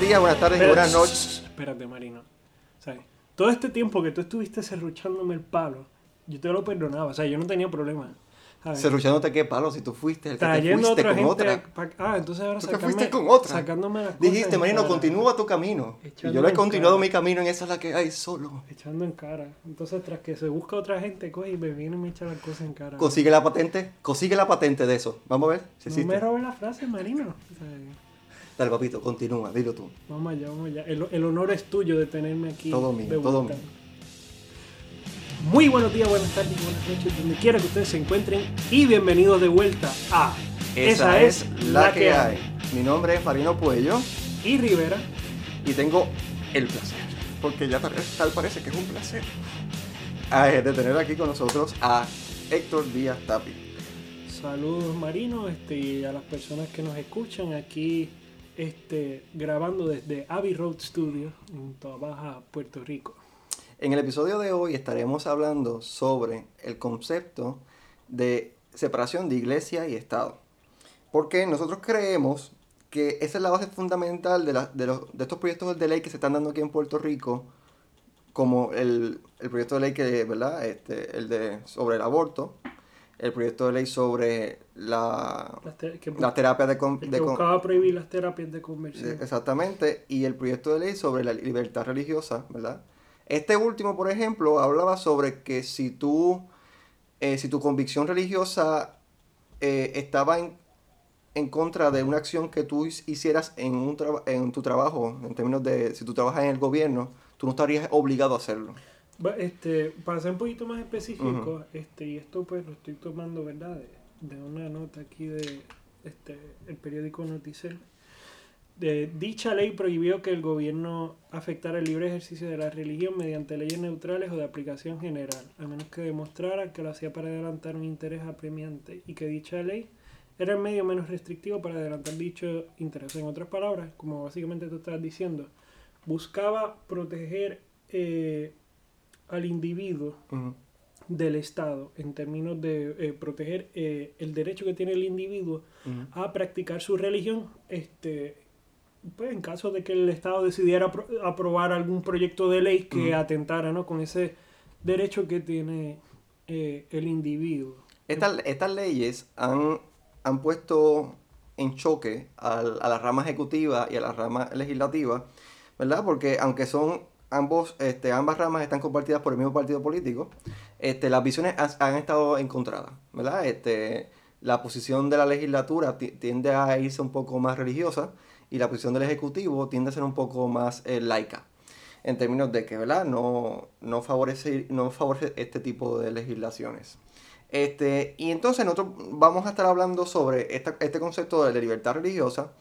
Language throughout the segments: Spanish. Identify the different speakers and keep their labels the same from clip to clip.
Speaker 1: Buenos días, buenas tardes y
Speaker 2: Espérate,
Speaker 1: buenas noches.
Speaker 2: Espérate, Marino. ¿Sabes? Todo este tiempo que tú estuviste serruchándome el palo, yo te lo perdonaba. O sea, yo no tenía problema. ¿sabes?
Speaker 1: Cerruchándote qué palo si tú fuiste el que te fuiste
Speaker 2: otra
Speaker 1: con
Speaker 2: gente.
Speaker 1: otra.
Speaker 2: pa- Ah, entonces ahora
Speaker 1: Tú
Speaker 2: sacarme-
Speaker 1: fuiste con otra.
Speaker 2: Sacándome las
Speaker 1: Dijiste, Marino, continúa tu camino. Y yo lo he continuado
Speaker 2: cara.
Speaker 1: mi camino en esa es la que hay solo.
Speaker 2: Echando en cara. Entonces, tras que se busca otra gente, coge y me viene y me echa las cosas en cara.
Speaker 1: Consigue la patente, consigue la patente de eso. Vamos a ver si
Speaker 2: no
Speaker 1: existe.
Speaker 2: me robes la frase, Marino. O sea,
Speaker 1: Dale, papito, continúa, dilo tú.
Speaker 2: vamos allá, vamos allá. El, el honor es tuyo de tenerme aquí.
Speaker 1: Todo mío,
Speaker 2: de
Speaker 1: todo mío.
Speaker 2: Muy buenos días, buenas tardes buenas noches, donde quiera que ustedes se encuentren. Y bienvenidos de vuelta a
Speaker 1: Esa, es la que hay. Mi nombre es Marino Puello
Speaker 2: Y Rivera.
Speaker 1: y tengo el placer, porque ya tal, parece que es un placer, de tener aquí con nosotros a Héctor Díaz Tapi.
Speaker 2: Saludos Marino este, y a las personas que nos escuchan aquí este, grabando desde Abbey Road Studio en Baja, Puerto Rico.
Speaker 1: En el episodio de hoy estaremos hablando sobre el concepto de separación de iglesia y Estado. Porque nosotros creemos que esa es la base fundamental de, de, los- de estos proyectos de ley que se están dando aquí en Puerto Rico, como el, el proyecto de ley que, ¿verdad? Este, el de, sobre el aborto, el proyecto de ley sobre la,
Speaker 2: Las te- que,
Speaker 1: la terapia de, con-
Speaker 2: el que buscaba prohibir las terapias de conversión.
Speaker 1: Exactamente, y el proyecto de ley sobre la libertad religiosa, ¿verdad? Este último, por ejemplo, hablaba sobre que si tú, eh, si tu convicción religiosa eh, estaba en, en contra de una acción que tú hic- hicieras en, un en tu trabajo, en términos de si tú trabajas en el gobierno, tú no estarías obligado a hacerlo.
Speaker 2: Este, para ser un poquito más específico, este, y esto pues lo estoy tomando, ¿verdad? De, de una nota aquí de este, el periódico Noticel. De, dicha ley prohibió que el gobierno afectara el libre ejercicio de la religión mediante leyes neutrales o de aplicación general, a menos que demostrara que lo hacía para adelantar un interés apremiante y que dicha ley era el medio menos restrictivo para adelantar dicho interés. En otras palabras, como básicamente tú estabas diciendo, buscaba proteger eh, al individuo del Estado en términos de eh, proteger eh, el derecho que tiene el individuo a practicar su religión este pues en caso de que el Estado decidiera apro- aprobar algún proyecto de ley que atentara ¿no? con ese derecho que tiene eh, el individuo.
Speaker 1: Estas, estas leyes han, han puesto en choque al- a la rama ejecutiva y a la rama legislativa, ¿verdad? Porque aunque son ambos, este, ambas ramas están compartidas por el mismo partido político, este, las visiones han, han estado encontradas, ¿verdad? Este, la posición de la legislatura ti- tiende a irse un poco más religiosa y la posición del ejecutivo tiende a ser un poco más eh, laica en términos de que, ¿verdad? No, no, favorece, no favorece este tipo de legislaciones. Este, y entonces nosotros vamos a estar hablando sobre esta- este concepto de libertad religiosa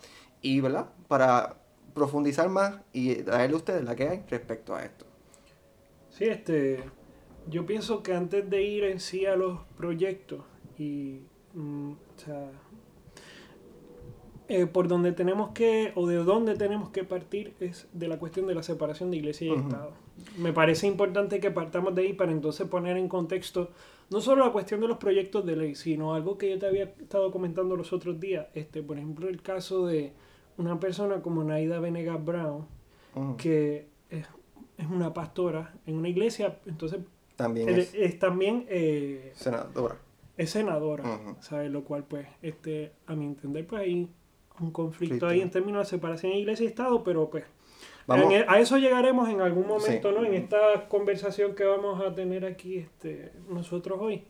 Speaker 1: y, ¿verdad? Para profundizar más y traerle a ustedes la que hay respecto a esto.
Speaker 2: Sí, este, yo pienso que antes de ir en sí a los proyectos y, mm, o sea, eh, por donde tenemos que, o de dónde tenemos que partir es de la cuestión de la separación de iglesia y. Estado. Me parece importante que partamos de ahí para entonces poner en contexto no solo la cuestión de los proyectos de ley, sino algo que yo te había estado comentando los otros días, este, por ejemplo, el caso de una persona como Naida Venegas Brown, que es, es una pastora en una iglesia, entonces
Speaker 1: También es
Speaker 2: es, también eh,
Speaker 1: senadora.
Speaker 2: es senadora,
Speaker 1: Ujú.
Speaker 2: ¿sabes? Lo cual, pues, este, a mi entender, pues hay un conflicto ahí en términos de separación de iglesia y Estado, pero pues
Speaker 1: Vamos,
Speaker 2: a eso llegaremos en algún momento,
Speaker 1: Sí.
Speaker 2: ¿no? En esta conversación que vamos a tener aquí este, nosotros hoy.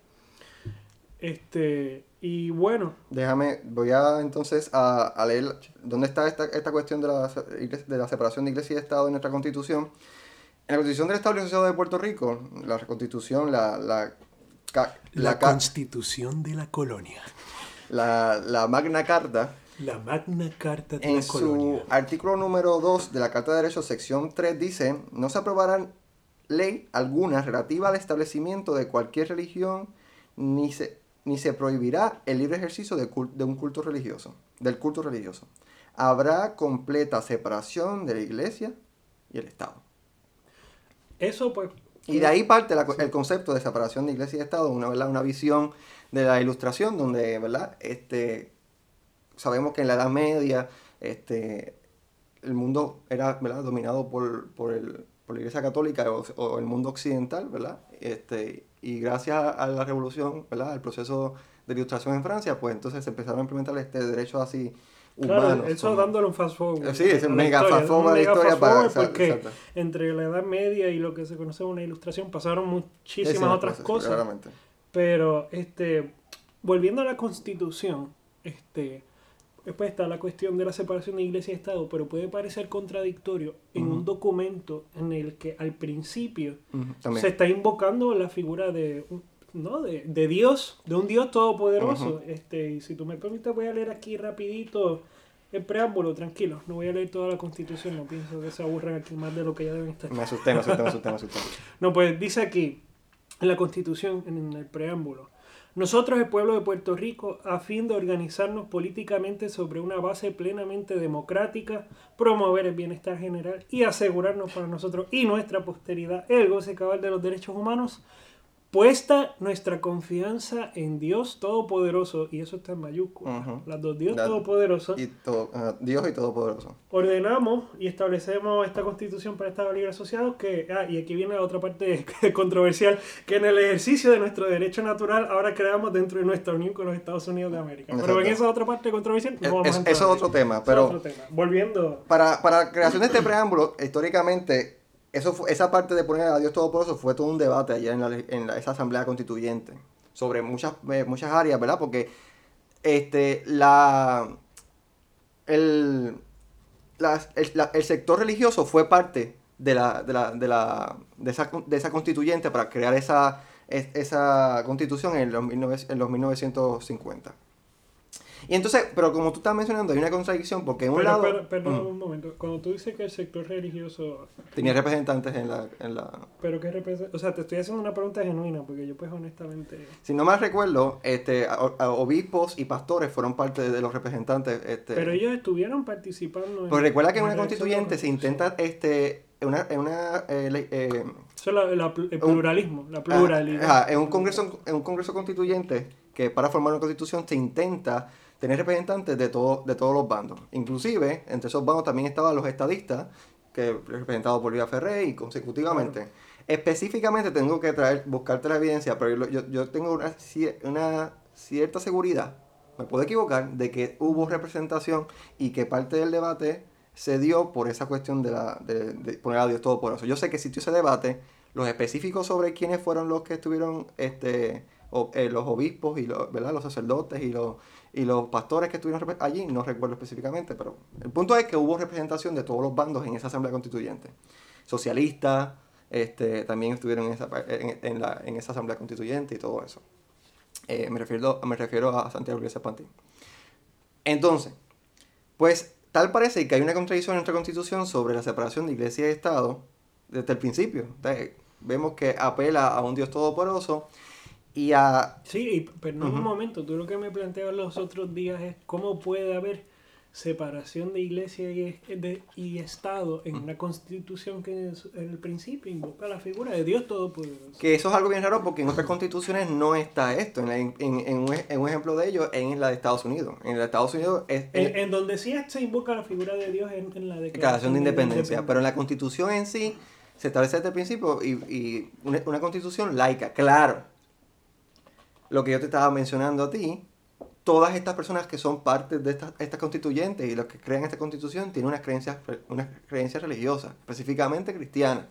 Speaker 2: Este, y bueno,
Speaker 1: déjame, voy a entonces a, a leer dónde está esta, esta cuestión de la, de la separación de iglesia y Estado en nuestra constitución. En la constitución del Estado y Asociado de Puerto Rico, la constitución, la, la, ca- la,
Speaker 3: Constitución de la Colonia.
Speaker 1: la- la Magna Carta,
Speaker 3: La Magna Carta de
Speaker 1: En
Speaker 3: la
Speaker 1: su artículo número 2 de la Carta de Derechos, sección 3, dice, no se aprobará ley alguna relativa al establecimiento de cualquier religión, ni se, ni se prohibirá el libre ejercicio de, un culto religioso, del culto religioso. Habrá completa separación de la iglesia y el Estado.
Speaker 2: eso pues...
Speaker 1: Y de ahí parte la el concepto de separación de iglesia y Estado, una, ¿verdad? una visión de la ilustración donde, ¿verdad? Este, sabemos que en la Edad Media este, el mundo era ¿verdad? dominado por, por, el, por la Iglesia Católica o, o el mundo occidental, ¿verdad? Este, y gracias a la revolución, ¿verdad? Al proceso de ilustración en Francia, pues entonces se empezaron a implementar este derecho así
Speaker 2: Claro,
Speaker 1: humanos.
Speaker 2: eso
Speaker 1: como-
Speaker 2: dándole un fast forward.
Speaker 1: Sí, es un mega
Speaker 2: historia,
Speaker 1: fast forward
Speaker 2: mega
Speaker 1: historia
Speaker 2: fast
Speaker 1: para-
Speaker 2: forward
Speaker 1: exacto,
Speaker 2: porque
Speaker 1: exacto.
Speaker 2: entre la Edad Media y lo que se conoce como una ilustración pasaron muchísimas otras
Speaker 1: proceso,
Speaker 2: cosas.
Speaker 1: claramente.
Speaker 2: Pero, este, volviendo a la Constitución, este, después está la cuestión de la separación de Iglesia y Estado, pero puede parecer contradictorio en un documento en el que al principio se está invocando la figura de, ¿no? de, de Dios, de un Dios todopoderoso. Este, y si tú me permites, voy a leer aquí rapidito el preámbulo, tranquilo. No voy a leer toda la Constitución, no pienso que se aburran aquí más de lo que ya deben estar.
Speaker 1: Me asusté, me asusté, me asusté, me asusté.
Speaker 2: No, pues dice aquí, en la Constitución, en el preámbulo, nosotros, el pueblo de Puerto Rico, a fin de organizarnos políticamente sobre una base plenamente democrática, promover el bienestar general y asegurarnos para nosotros y nuestra posteridad el goce cabal de los derechos humanos, puesta nuestra confianza en Dios Todopoderoso, y eso está en mayúsculas,
Speaker 1: Ujú.
Speaker 2: las dos Dios
Speaker 1: La-
Speaker 2: Todopoderoso,
Speaker 1: Y todo, ajá, Dios y Todopoderoso.
Speaker 2: ordenamos y establecemos esta constitución para Estados Libre Asociados que, ah, y aquí viene la otra parte controversial, que en el ejercicio de nuestro derecho natural ahora creamos dentro de nuestra unión con los Estados Unidos de América. Pero en esa otra parte controversial no vamos a
Speaker 1: es-
Speaker 2: entrar
Speaker 1: eso es otro tema,
Speaker 2: es
Speaker 1: pero-
Speaker 2: otro tema. Volviendo,
Speaker 1: Para, para la creación de este preámbulo, históricamente, eso fue- esa parte de poner a Dios Todopoderoso fue todo un debate allá en, la, en la- esa asamblea constituyente sobre muchas, eh, muchas áreas, ¿verdad? Porque este, la, el, la- el, el sector religioso fue parte de, la, de, la, de, la, de, esa, de esa constituyente para crear esa, es- esa constitución en los, 19 en los 1950. Y entonces, pero como tú estás mencionando, hay una contradicción porque en un
Speaker 2: pero,
Speaker 1: lado...
Speaker 2: pero- perdón un momento, cuando tú dices que el sector religioso,
Speaker 1: Tenía representantes en la, en la...
Speaker 2: pero que representa, o sea, te estoy haciendo una pregunta genuina, porque yo pues honestamente...
Speaker 1: Si no mal recuerdo, este, a- a- obispos y pastores fueron parte de, los representantes. Este,
Speaker 2: Pero ellos estuvieron participando en...
Speaker 1: pues recuerda que en una constituyente se intenta, este, en una, en una eh, eh,
Speaker 2: Eso es la- la- el pluralismo, la pluralidad.
Speaker 1: ajá, en un congreso, en un congreso constituyente que para formar una constitución se intenta tener representantes de todo, de todos los bandos. Inclusive, entre esos bandos también estaban los estadistas, que representados por Vía Ferré y consecutivamente. Específicamente tengo que traer, buscarte la evidencia, pero yo, yo- yo tengo una, una cierta seguridad, me puedo equivocar, de que hubo representación y que parte del debate se dio por esa cuestión de, la, de, de poner a Dios Todopoderoso. Yo sé que existió ese debate, los específicos sobre quiénes fueron los que estuvieron, este, o- eh, los obispos y los, ¿verdad? los sacerdotes y los, y los pastores que estuvieron allí, no recuerdo específicamente, pero el punto es que hubo representación de todos los bandos en esa asamblea constituyente. Socialistas, este, también estuvieron en esa, en, la, en esa asamblea constituyente y todo eso. Eh, me, refiero, me refiero a Santiago Iglesias Pantín. Entonces, pues tal parece que hay una contradicción en nuestra constitución sobre la separación de iglesia y Estado desde el principio. Vemos que apela a un Dios todopoderoso y a...
Speaker 2: Sí, y, pero no un
Speaker 1: Ujú.
Speaker 2: momento, tú lo que me planteabas los otros días es cómo puede haber separación de iglesia y, de- y Estado en una constitución que es- en el principio invoca la figura de Dios Todopoderoso.
Speaker 1: Que eso es algo bien raro porque en otras constituciones no está esto. En, la- en- en un, en un ejemplo de ello en la de Estados Unidos. En la de Estados Unidos es
Speaker 2: En, en donde sí se invoca la figura de Dios en, en la
Speaker 1: declaración de independencia. Pero en la constitución en sí se establece desde el principio y, y una, una constitución laica. Claro. Lo que yo te estaba mencionando a ti, todas estas personas que son parte de estas estas constituyentes y los que crean esta constitución tienen unas creencias, unas creencias religiosas, específicamente cristianas.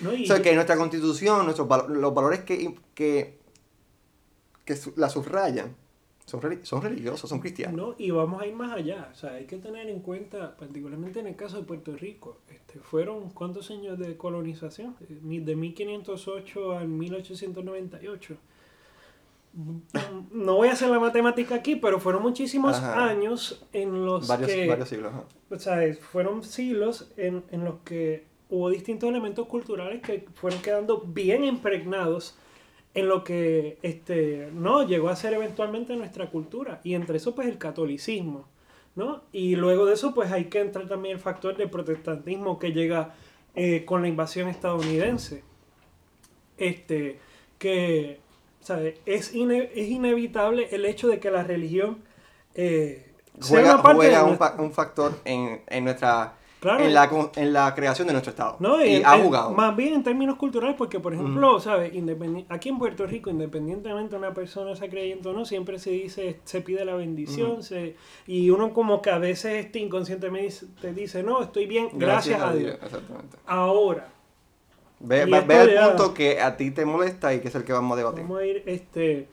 Speaker 2: ¿no? Y
Speaker 1: O sea, que nuestra constitución, nuestros los valores que, que, que la subrayan, son, son religiosos, son cristianos.
Speaker 2: ¿no? Y vamos a ir más allá. O sea, hay que tener en cuenta, particularmente en el caso de Puerto Rico, este, fueron cuántos años de colonización? Eh, De 1508 al 1898. No voy a hacer la matemática aquí, pero fueron muchísimos
Speaker 1: Ajá.
Speaker 2: años en los
Speaker 1: Varios,
Speaker 2: que...
Speaker 1: varios siglos. ajá.
Speaker 2: O sea, fueron siglos en, en los que hubo distintos elementos culturales que fueron quedando bien impregnados en lo que este, no llegó a ser eventualmente nuestra cultura. Y entre eso, pues el catolicismo. ¿no? Y luego de eso, pues hay que entrar también el factor del protestantismo que llega eh, con la invasión estadounidense. Este, que ¿sabe? Es, ine- es inevitable el hecho de que la religión eh, sea
Speaker 1: Juega,
Speaker 2: una parte
Speaker 1: juega
Speaker 2: de
Speaker 1: un, factor en, en nuestra
Speaker 2: Claro.
Speaker 1: en, la, en la creación de nuestro Estado.
Speaker 2: No,
Speaker 1: y ha jugado.
Speaker 2: Más bien en términos culturales, porque por ejemplo, ¿sabes? Independi- aquí en Puerto Rico, independientemente de una persona sea creyente o no, siempre se dice, se pide la bendición, se, y uno como que a veces este inconscientemente te dice, no, estoy bien, gracias, a Dios.
Speaker 1: Exactamente.
Speaker 2: Ahora,
Speaker 1: Ve,
Speaker 2: Y
Speaker 1: ve-
Speaker 2: ya-
Speaker 1: punto que a ti te molesta y que es el que vamos a debatir.
Speaker 2: vamos a ir, este...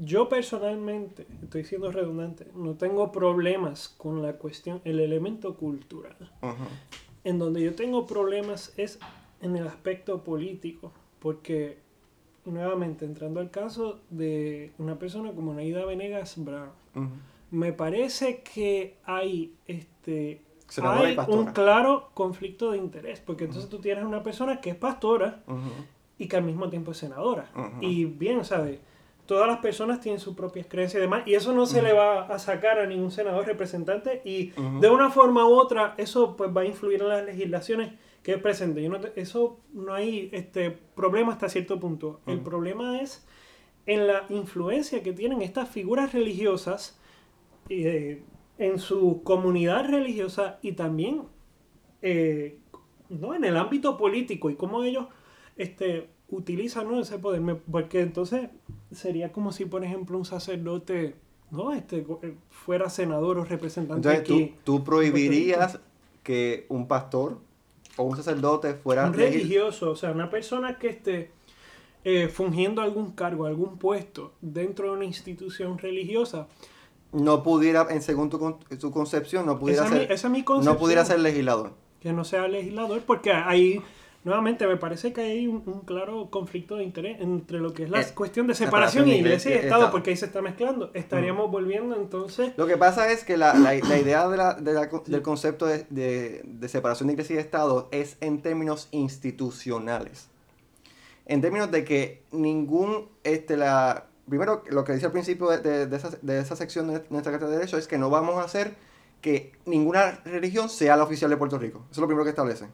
Speaker 2: Yo personalmente, estoy siendo redundante, no tengo problemas con la cuestión, el elemento cultural. En donde yo tengo problemas es en el aspecto político, porque nuevamente entrando al caso de una persona como Naida Venegas Brown, me parece que hay este Hay un claro conflicto de interés, porque entonces tú tienes una persona que es pastora y que al mismo tiempo es senadora. Y bien, ¿sabes? Todas las personas tienen sus propias creencias y demás, y eso no se le va a sacar a ningún senador representante, y de una forma u otra, eso pues va a influir en las legislaciones que es presente. Yo no te- eso no hay este problema hasta cierto punto. El problema es en la influencia que tienen estas figuras religiosas eh, en su comunidad religiosa y también eh, ¿no? en el ámbito político y cómo ellos este, utilizan ¿no? ese poder. Porque entonces sería como si, por ejemplo, un sacerdote ¿no? este, eh, fuera senador o representante
Speaker 1: Entonces,
Speaker 2: aquí.
Speaker 1: ¿tú, tú prohibirías que un pastor o un sacerdote fuera
Speaker 2: un religioso, o sea, una persona que esté eh, fungiendo algún cargo, algún puesto dentro de una institución religiosa.
Speaker 1: No pudiera, en según tu, con- tu concepción, no pudiera
Speaker 2: Esa es mi-
Speaker 1: ser,
Speaker 2: esa es mi
Speaker 1: no pudiera ser legislador.
Speaker 2: que no sea legislador, porque ahí, nuevamente, me parece que hay un, un claro conflicto de interés entre lo que es la
Speaker 1: Eh,
Speaker 2: cuestión de
Speaker 1: separación
Speaker 2: separación
Speaker 1: de
Speaker 2: iglesia y
Speaker 1: iglesia y
Speaker 2: Estado,
Speaker 1: Estado.
Speaker 2: porque ahí se está mezclando. Estaríamos volviendo entonces...
Speaker 1: Lo que pasa es que la, la- la idea de la- de la co- del concepto de, de- de separación de iglesia y Estado es en términos institucionales. En términos de que ningún, este, la, primero, lo que dice al principio de, de- de esa, de esa sección de nuestra Carta de Derecho es que no vamos a hacer que ninguna religión sea la oficial de Puerto Rico. Eso es lo primero que establece.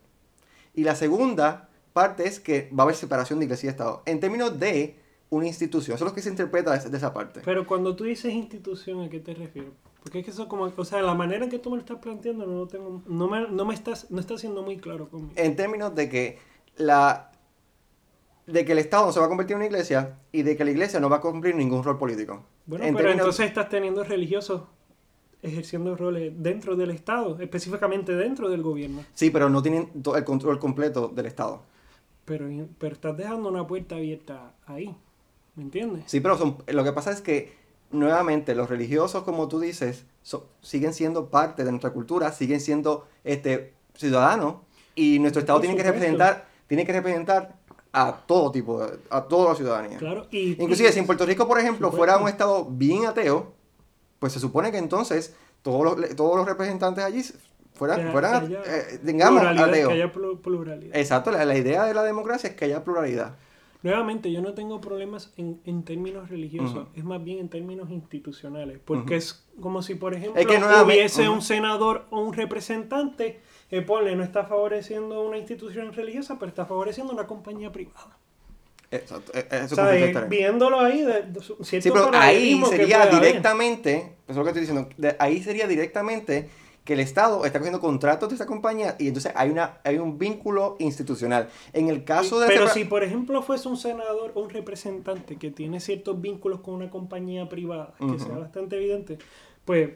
Speaker 1: Y la segunda parte es que va a haber separación de iglesia y Estado. En términos de una institución. Eso es lo que se interpreta de, esa parte.
Speaker 2: Pero cuando tú dices institución, ¿a qué te refieres? Porque es que eso como... O sea, la manera en que tú me lo estás planteando no lo tengo... No me, no me estás... No está siendo muy claro conmigo.
Speaker 1: en términos de que la de que el Estado no se va a convertir en una iglesia y de que la iglesia no va a cumplir ningún rol político.
Speaker 2: Bueno,
Speaker 1: En
Speaker 2: pero
Speaker 1: términos-
Speaker 2: entonces estás teniendo religiosos ejerciendo roles dentro del Estado, específicamente dentro del gobierno.
Speaker 1: Sí, pero no tienen el control completo del Estado.
Speaker 2: Pero, pero estás dejando una puerta abierta ahí. ¿Me entiendes?
Speaker 1: Sí, pero son- lo que pasa es que nuevamente los religiosos, como tú dices, so- siguen siendo parte de nuestra cultura, siguen siendo este ciudadanos y nuestro Estado tiene que representar tiene que representar a todo tipo, de- a toda la ciudadanía.
Speaker 2: Claro. Y,
Speaker 1: Inclusive
Speaker 2: y-
Speaker 1: si en Puerto Rico, por ejemplo,
Speaker 2: Supuesto.
Speaker 1: fuera un estado bien ateo, pues se supone que entonces todos los, todos los representantes allí fueran,
Speaker 2: que-
Speaker 1: fueran
Speaker 2: que
Speaker 1: eh, digamos, ateos.
Speaker 2: que haya plu- pluralidad.
Speaker 1: Exacto, la, la idea de la democracia es que haya pluralidad.
Speaker 2: Nuevamente, yo no tengo problemas en, en términos religiosos, es más bien en términos institucionales, porque es como si, por ejemplo,
Speaker 1: Es que nuevamente-
Speaker 2: hubiese un senador o un representante ponle, no está favoreciendo una institución religiosa, pero está favoreciendo una compañía privada.
Speaker 1: Exacto, eh, eh, eso
Speaker 2: eh, viéndolo ahí, de, de su- cierto
Speaker 1: Sí, pero ahí sería directamente, eso es lo que estoy diciendo, de- ahí sería directamente que el Estado está cogiendo contratos de esa compañía y entonces hay una hay un vínculo institucional. En el caso de...
Speaker 2: Pero si, por ejemplo, fuese un senador o un representante que tiene ciertos vínculos con una compañía privada, que sea bastante evidente, pues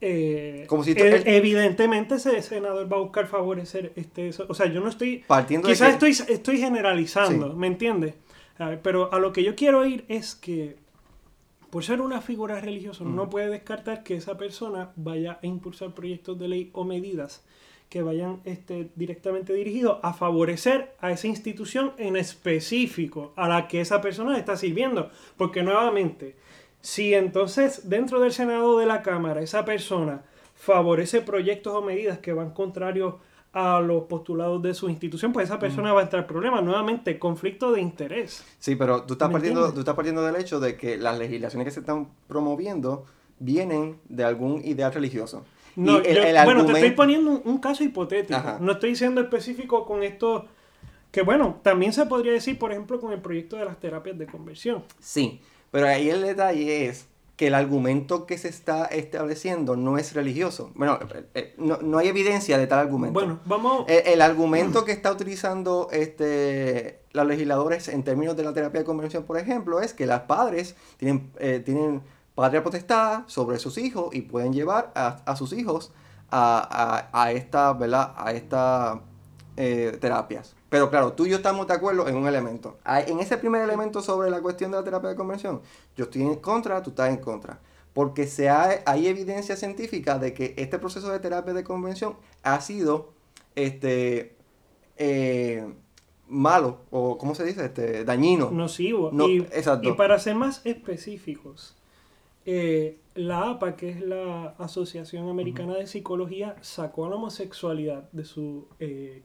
Speaker 2: eh,
Speaker 1: Como si
Speaker 2: él- evidentemente ese senador va a buscar favorecer este eso. O sea, yo no estoy
Speaker 1: Partiendo
Speaker 2: quizás
Speaker 1: que-
Speaker 2: estoy estoy generalizando,
Speaker 1: Sí.
Speaker 2: ¿me entiendes? Pero a lo que yo quiero ir es que por ser una figura religiosa, no puede descartar que esa persona vaya a impulsar proyectos de ley o medidas que vayan este, directamente dirigidos a favorecer a esa institución en específico, a la que esa persona está sirviendo. Porque nuevamente, si entonces dentro del Senado de la Cámara esa persona favorece proyectos o medidas que van contrarios a los postulados de su institución, pues esa persona va a entrar en problemas. Nuevamente, conflicto de interés.
Speaker 1: Sí, pero tú estás,
Speaker 2: ¿Me
Speaker 1: partiendo, tú estás partiendo del hecho de que las legislaciones que se están promoviendo vienen de algún ideal religioso.
Speaker 2: No,
Speaker 1: Y el-
Speaker 2: yo-
Speaker 1: el
Speaker 2: bueno, te estoy poniendo un, un caso hipotético.
Speaker 1: Ajá.
Speaker 2: No estoy siendo específico con esto. Que bueno, también se podría decir, por ejemplo, con el proyecto de las terapias de conversión.
Speaker 1: Sí, pero ahí el detalle es que el argumento que se está estableciendo no es religioso. Bueno, eh, eh, no, no hay evidencia de tal argumento.
Speaker 2: Bueno, vamos.
Speaker 1: El, el argumento que está utilizando este, los legisladores en términos de la terapia de conversión, por ejemplo, es que las padres tienen, eh, tienen patria potestad sobre sus hijos y pueden llevar a, a sus hijos a, a, a esta, ¿verdad? A esta eh, terapias. Pero claro, tú y yo estamos de acuerdo en un elemento. En ese primer elemento sobre la cuestión de la terapia de conversión, yo estoy en contra, tú estás en contra. Porque se ha- hay evidencia científica de que este proceso de terapia de conversión ha sido este, eh, malo, o ¿cómo se dice? Este, dañino.
Speaker 2: nocivo.
Speaker 1: No,
Speaker 2: y,
Speaker 1: exacto.
Speaker 2: y para ser más específicos, eh, la APA, que es la Asociación Americana de Psicología, sacó la homosexualidad de su eh,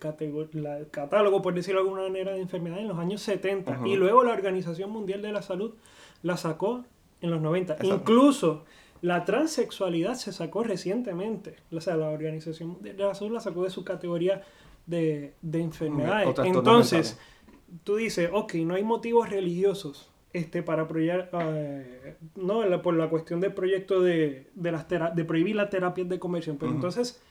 Speaker 2: la- catálogo, por decirlo de alguna manera, de enfermedad en los años 70.
Speaker 1: Ujú.
Speaker 2: Y luego la Organización Mundial de la Salud la sacó en los 90.
Speaker 1: Exacto.
Speaker 2: Incluso la transexualidad se sacó recientemente. O sea, la Organización Mundial de la Salud la sacó de su categoría de, de enfermedades. Entonces,
Speaker 1: mentales.
Speaker 2: tú dices, ok, no hay motivos religiosos este, para apoyar, eh, no, la- por la cuestión del proyecto de, de, las de prohibir las terapias de conversión. Pero entonces,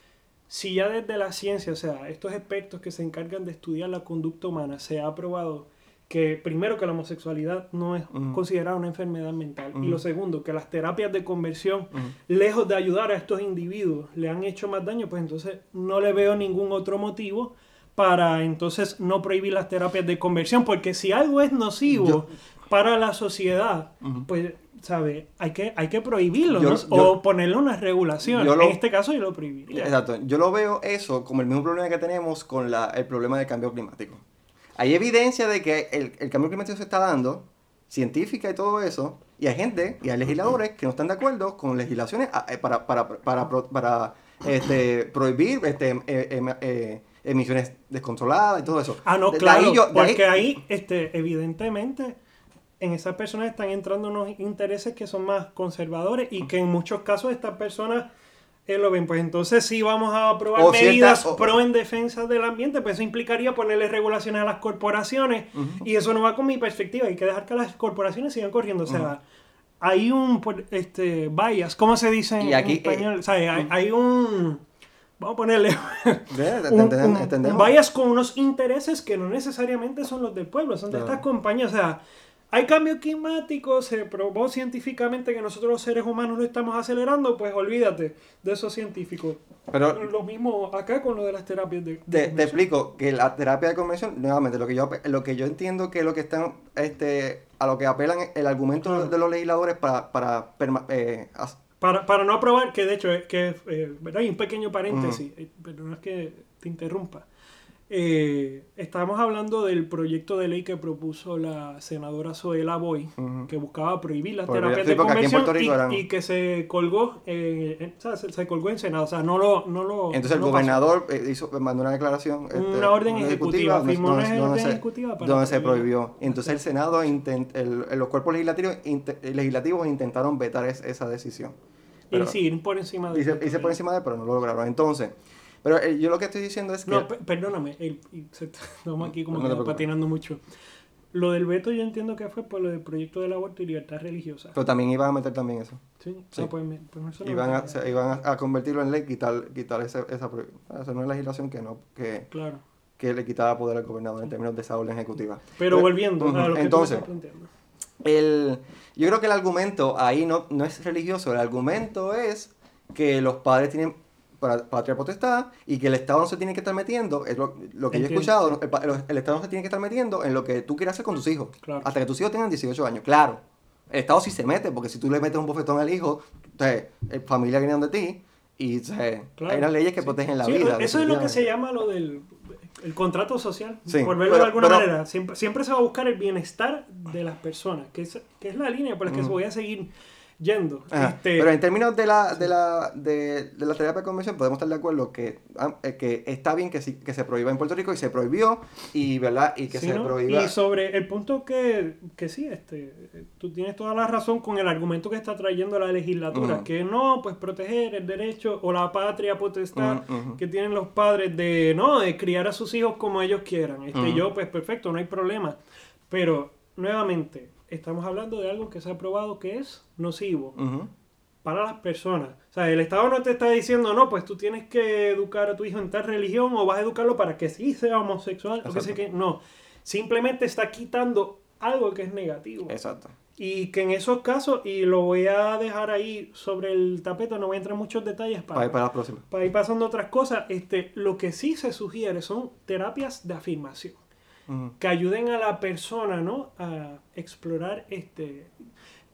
Speaker 2: si ya desde la ciencia, o sea, estos expertos que se encargan de estudiar la conducta humana, se ha probado que primero que la homosexualidad no es considerada una enfermedad mental y lo segundo que las terapias de conversión lejos de ayudar a estos individuos le han hecho más daño pues entonces no le veo ningún otro motivo para entonces no prohibir las terapias de conversión porque si algo es nocivo
Speaker 1: Yo-
Speaker 2: para la sociedad pues sabe hay que hay que prohibirlo
Speaker 1: Yo-
Speaker 2: ¿no?
Speaker 1: yo-
Speaker 2: o ponerle unas regulaciones
Speaker 1: lo-
Speaker 2: en este caso yo lo prohibiría
Speaker 1: Exacto. Yo lo veo eso como el mismo problema que tenemos con la- el problema del cambio climático. Hay evidencia de que el, el cambio climático se está dando, científica y todo eso, y hay gente y hay legisladores que no están de acuerdo con legislaciones ah, eh, para, para, para, para, este, prohibir este, eh, em- eh, emisiones descontroladas y todo eso.
Speaker 2: Ah, no,
Speaker 1: De- de
Speaker 2: claro,
Speaker 1: ahí yo- de ahí-
Speaker 2: porque ahí, este, evidentemente, en esas personas están entrando unos intereses que son más conservadores y que en muchos casos estas personas eh, lo ven. Pues entonces sí vamos a aprobar
Speaker 1: O
Speaker 2: medidas
Speaker 1: o-
Speaker 2: pro en defensa del ambiente, pues eso implicaría ponerle regulaciones a las corporaciones
Speaker 1: Ujú.
Speaker 2: y eso no va con mi perspectiva. Hay que dejar que las corporaciones sigan corriendo. O sea, hay un pues, este, bias, ¿cómo se dice en,
Speaker 1: aquí,
Speaker 2: en español? O sea, hay, hay un... Vamos a ponerle un, un- un bias con unos intereses que no necesariamente son los del pueblo, son de estas compañías. O sea, hay cambio climático, se probó científicamente que nosotros los seres humanos lo estamos acelerando, pues olvídate de esos científicos.
Speaker 1: Pero
Speaker 2: Lo mismo acá con lo de las terapias de... de
Speaker 1: Te, explico que la terapia de conversión, nuevamente, lo que yo lo que yo entiendo que lo que están, este, a lo que apelan el argumento
Speaker 2: Claro.
Speaker 1: de los legisladores para, para perma- eh,
Speaker 2: Para, para no aprobar, que de hecho, es que, eh, ¿verdad? Hay un pequeño paréntesis, eh, pero no es que te interrumpa. Eh, estábamos hablando del proyecto de ley que propuso la senadora Zoela Boy,
Speaker 1: Ujú.
Speaker 2: que buscaba prohibir las
Speaker 1: Prohibir-
Speaker 2: terapias de conversión y,
Speaker 1: eran-
Speaker 2: y que se colgó, eh, en- o sea, se, se colgó en Senado, o sea, no lo... No lo
Speaker 1: entonces el
Speaker 2: no pasó.
Speaker 1: gobernador eh, hizo, mandó una declaración este,
Speaker 2: Una orden ejecutiva,
Speaker 1: donde-
Speaker 2: firmó una orden
Speaker 1: se-
Speaker 2: ejecutiva para
Speaker 1: donde se prohibió. Entonces el senado intent- el- el- los cuerpos legislativos legislativos intentaron vetar es- esa decisión. Pero-
Speaker 2: y sí, por encima de
Speaker 1: y se, y se por encima de pero no lo lograron. Entonces pero eh, yo lo que estoy diciendo es que
Speaker 2: No, pe- perdóname, el- estamos aquí como
Speaker 1: No
Speaker 2: que patinando mucho. Lo del veto yo entiendo que fue por lo del proyecto del aborto y libertad religiosa.
Speaker 1: pero también iban a meter también eso
Speaker 2: Sí,
Speaker 1: Sí.
Speaker 2: Ah, pues, pues eso no
Speaker 1: iban a, se- iban a, a convertirlo en ley, quitar, quitar ese- esa, no es legislación que no que,
Speaker 2: Claro.
Speaker 1: que le quitaba poder al gobernador en términos de esa orden ejecutiva.
Speaker 2: Pero volviendo a lo que
Speaker 1: entonces,
Speaker 2: tú me estás planteando.
Speaker 1: el, yo creo que el argumento ahí no, no es religioso, el argumento es que los padres tienen patria potestad y que el Estado no se tiene que estar metiendo, es lo, lo que yo he escuchado, el, el- el Estado no se tiene que estar metiendo en lo que tú quieras hacer con tus hijos,
Speaker 2: Claro.
Speaker 1: hasta que tus hijos tengan 18 años, claro. El Estado sí se mete, porque si tú le metes un bofetón al hijo, entonces, eh, familia viene donde ti y entonces,
Speaker 2: Claro.
Speaker 1: hay unas leyes que
Speaker 2: Sí.
Speaker 1: protegen la
Speaker 2: Sí,
Speaker 1: vida.
Speaker 2: Eso es lo que se llama lo del el contrato social,
Speaker 1: Sí,
Speaker 2: por verlo
Speaker 1: pero-
Speaker 2: de alguna
Speaker 1: pero-
Speaker 2: manera. Siempre, siempre se va a buscar el bienestar de las personas, que es, que es la línea por la que voy a seguir yendo. Este,
Speaker 1: Pero en términos de la, de la, de, de la terapia de conversión, podemos estar de acuerdo que, ah, eh, que está bien que, sí- que se prohíba en Puerto Rico y se prohibió, y verdad, y que
Speaker 2: Sí,
Speaker 1: se
Speaker 2: ¿no?
Speaker 1: prohíba.
Speaker 2: Y sobre el punto que, que sí, este, tú tienes toda la razón con el argumento que está trayendo la legislatura, que no, pues proteger el derecho o la patria potestad que tienen los padres de, no, de criar a sus hijos como ellos quieran. Este,
Speaker 1: Ujú.
Speaker 2: Yo, pues perfecto, no hay problema. Pero, nuevamente, estamos hablando de algo que se ha probado que es nocivo para las personas. O sea, el Estado no te está diciendo, no, pues tú tienes que educar a tu hijo en tal religión o vas a educarlo para que sí sea homosexual o que sé
Speaker 1: Exacto.
Speaker 2: que no. Simplemente está quitando algo que es negativo.
Speaker 1: Exacto.
Speaker 2: Y que en esos casos, y lo voy a dejar ahí sobre el tapete, no voy a entrar en muchos detalles para,
Speaker 1: Para ir para la próxima.
Speaker 2: para ir pasando otras cosas, este, lo que sí se sugiere son terapias de afirmación Que ayuden a la persona ¿no? a explorar este,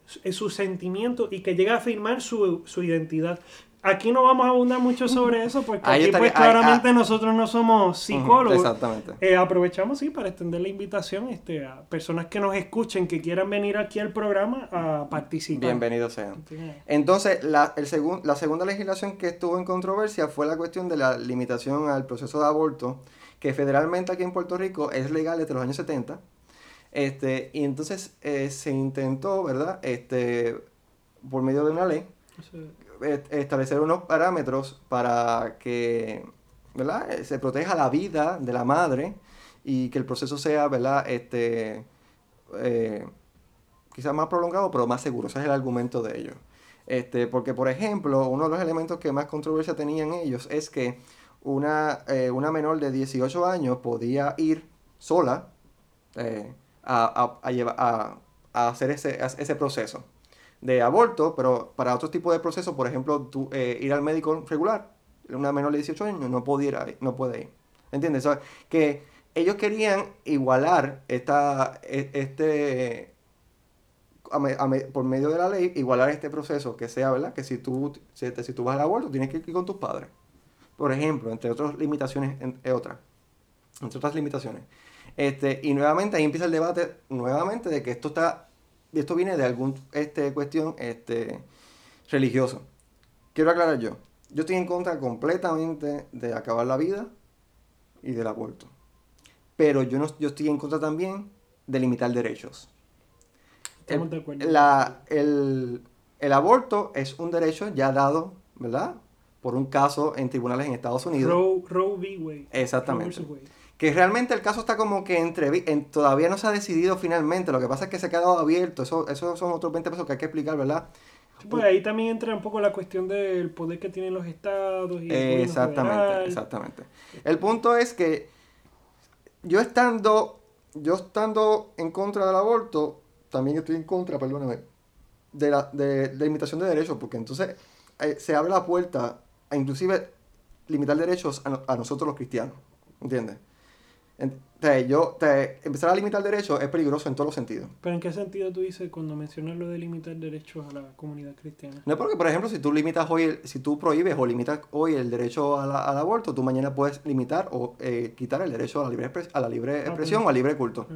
Speaker 2: su- sus sentimientos y que llegue a afirmar su, su identidad. Aquí no vamos a abundar mucho sobre eso porque
Speaker 1: Ahí
Speaker 2: aquí
Speaker 1: estaría-
Speaker 2: pues
Speaker 1: ahí-
Speaker 2: claramente nosotros no somos psicólogos.
Speaker 1: Exactamente.
Speaker 2: Eh, aprovechamos, sí, para extender la invitación este, a personas que nos escuchen, que quieran venir aquí al programa a participar.
Speaker 1: Bienvenidos sean.
Speaker 2: Sí.
Speaker 1: Entonces, la, el segun- la segunda legislación que estuvo en controversia fue la cuestión de la limitación al proceso de aborto, que federalmente aquí en Puerto Rico es legal desde los años 70. Este, y entonces eh, se intentó, ¿verdad? Este, por medio de una ley, eh, establecer unos parámetros para que ¿verdad? Eh, se proteja la vida de la madre y que el proceso sea ¿verdad? Este, eh, quizás más prolongado, pero más seguro. Ese es el argumento de ellos. Este, porque, por ejemplo, uno de los elementos que más controversia tenían ellos es que una, eh, una menor de 18 años podía ir sola eh, a, a- a llevar- a- hacer ese, ese proceso de aborto, pero para otro tipo de proceso, por ejemplo, eh, ir al médico regular, una menor de 18 años no puede ir, no puede ir. ¿Entiendes? O sea, que ellos querían igualar esta, e- este, me- por medio de la ley, igualar este proceso, que sea, ¿verdad? Que si tú, si, si tú vas al aborto, tienes que ir con tus padres. Por ejemplo, entre otras limitaciones, en- eh, otras, entre otras limitaciones. Este, y nuevamente ahí empieza el debate, nuevamente, de que esto está, esto viene de algún, este, cuestión, este, religioso. Quiero aclarar yo, yo estoy en contra completamente de acabar la vida y del aborto. Pero yo, no, yo estoy en contra también de limitar derechos.
Speaker 2: Estamos
Speaker 1: El-
Speaker 2: de acuerdo.
Speaker 1: la- el, el aborto es un derecho ya dado, ¿verdad? Por un caso en tribunales en Estados Unidos.
Speaker 2: Roe, Roe v. Wade.
Speaker 1: Exactamente.
Speaker 2: Wade.
Speaker 1: Que realmente el caso está como que entre, en, todavía no se ha decidido finalmente. Lo que pasa es que se ha quedado abierto. Eso, esos son otros 20 pesos que hay que explicar, ¿verdad?
Speaker 2: Sí, Pues ahí también entra un poco la cuestión del poder que tienen los estados y el
Speaker 1: Exactamente,
Speaker 2: federal.
Speaker 1: exactamente. El punto es que yo estando, yo estando en contra del aborto, también estoy en contra, perdóname, de la, de, de limitación de derechos, porque entonces eh, se abre la puerta a inclusive limitar derechos a, no- a nosotros los cristianos, ¿entiendes? Sea, yo, te- empezar a limitar derechos es peligroso en todos los sentidos.
Speaker 2: Pero ¿en qué sentido tú dices cuando mencionas lo de limitar derechos a la comunidad cristiana?
Speaker 1: No porque, por ejemplo, si tú limitas hoy, el- si tú prohíbes o limitas hoy el derecho a la- al aborto, tú mañana puedes limitar o eh, quitar el derecho a la libre, a la libre
Speaker 2: Ah,
Speaker 1: expresión
Speaker 2: pues.
Speaker 1: o al libre culto.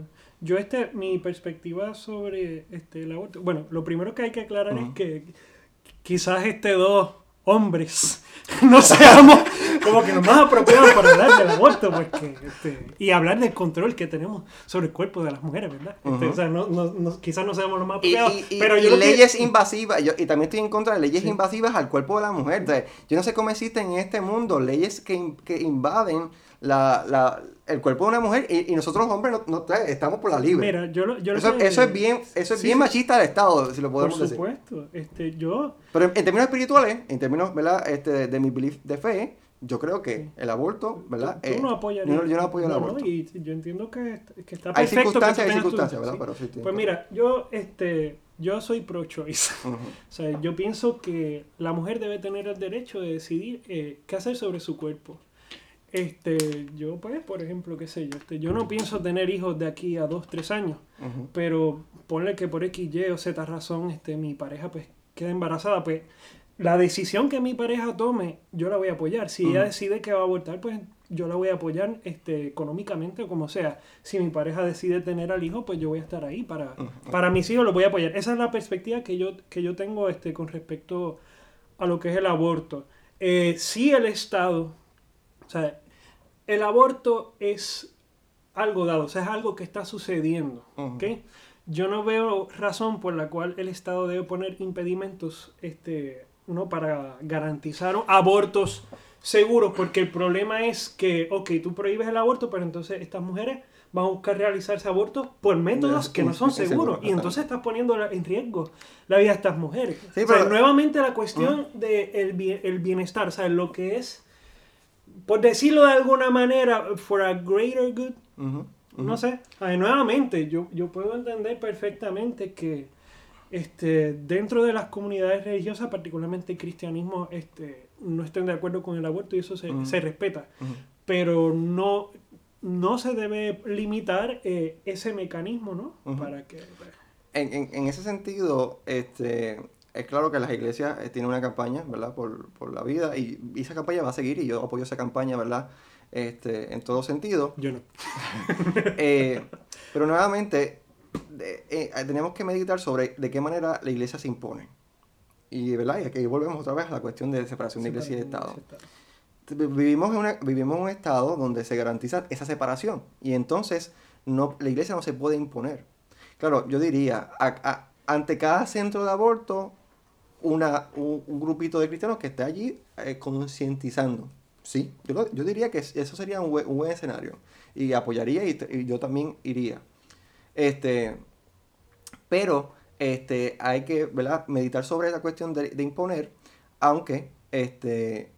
Speaker 2: Yo este, mi perspectiva sobre este el aborto, bueno, lo primero que hay que aclarar es que quizás este dos hombres no seamos como que los más apropiados para hablar del aborto, porque este, y hablar del control que tenemos sobre el cuerpo de las mujeres, ¿verdad? Este,
Speaker 1: Ujú.
Speaker 2: o sea, no, no, no- quizás no seamos los más apropiados,
Speaker 1: y- y-
Speaker 2: pero
Speaker 1: y
Speaker 2: yo creo que-
Speaker 1: leyes invasivas, yo- y también estoy en contra de leyes
Speaker 2: Sí.
Speaker 1: invasivas al cuerpo de la mujer. O sea, yo no sé cómo existen en este mundo leyes que, in- que invaden la, la- el cuerpo de una mujer y, y nosotros los hombres no, no- estamos por la libre.
Speaker 2: Mira, yo lo, yo lo
Speaker 1: eso,
Speaker 2: que-
Speaker 1: eso es bien, eso es
Speaker 2: Sí,
Speaker 1: bien machista del Estado, si lo
Speaker 2: Por
Speaker 1: podemos decir.
Speaker 2: supuesto, este, yo
Speaker 1: Pero en, en términos espirituales, en términos ¿verdad? Este, de, de mi belief de fe, yo creo que el aborto, ¿verdad?
Speaker 2: Tú, tú
Speaker 1: Eh,
Speaker 2: no apoyarías.
Speaker 1: yo no- yo no apoyo el
Speaker 2: No, no,
Speaker 1: aborto.
Speaker 2: y yo entiendo que, que está
Speaker 1: Hay
Speaker 2: perfecto. que tú
Speaker 1: circunstancias, hay
Speaker 2: tu-
Speaker 1: circunstancias, ¿verdad?
Speaker 2: sí.
Speaker 1: Pero sí,
Speaker 2: Pues mira, yo, este, yo soy pro-choice.
Speaker 1: Ujú.
Speaker 2: O sea, yo pienso que la mujer debe tener el derecho de decidir eh, qué hacer sobre su cuerpo. Este, yo, pues, por ejemplo, qué sé yo, este, yo no pienso tener hijos de aquí a dos, tres años, pero ponle que por X, Y o Z razón, este, mi pareja, pues, queda embarazada, pues, la decisión que mi pareja tome, yo la voy a apoyar. Si ella decide que va a abortar, pues, yo la voy a apoyar, este, económicamente o como sea. Si mi pareja decide tener al hijo, pues yo voy a estar ahí para, para mis hijos, los voy a apoyar. Esa es la perspectiva que yo, que yo tengo, este, con respecto a lo que es el aborto. Eh, si el Estado, o sea, el aborto es algo dado, o sea, es algo que está sucediendo. Yo no veo razón por la cual el Estado debe poner impedimentos, este, ¿no? Para garantizar abortos seguros, porque el problema es que, ok, tú prohíbes el aborto, pero entonces estas mujeres van a buscar realizarse abortos por métodos que no son seguros.
Speaker 1: seguro,
Speaker 2: Y entonces estás poniendo en riesgo la vida de estas mujeres.
Speaker 1: Sí,
Speaker 2: O sea,
Speaker 1: pero-
Speaker 2: nuevamente la cuestión del de el bien- el bienestar, o sea, lo que es, por decirlo de alguna manera, for a greater good, no sé. Ay, nuevamente, yo, yo puedo entender perfectamente que este, dentro de las comunidades religiosas, particularmente el cristianismo, este, no estén de acuerdo con el aborto y eso se, se respeta. Pero no, no se debe limitar eh, ese mecanismo, ¿no? Para que... pues,
Speaker 1: En, en, en ese sentido, este, es claro que las iglesias eh, tienen una campaña, ¿verdad? Por, por la vida y, y esa campaña va a seguir y yo apoyo esa campaña, ¿verdad? Este, en todo sentido.
Speaker 2: Yo no.
Speaker 1: Eh, pero nuevamente, de- eh, tenemos que meditar sobre de qué manera la iglesia se impone. Y, ¿verdad? y aquí volvemos otra vez a la cuestión de separación de iglesia y de Estado. Vivimos en, una- vivimos en un estado donde se garantiza esa separación y entonces no, la iglesia no se puede imponer. Claro, yo diría, a- a- ante cada centro de aborto, una, un, grupito de cristianos que esté allí eh, concientizando. Sí, yo, yo diría que eso sería un buen, un buen escenario y apoyaría y yo también iría. Este, pero este, hay que ¿verdad? meditar sobre la cuestión de, de imponer, aunque este,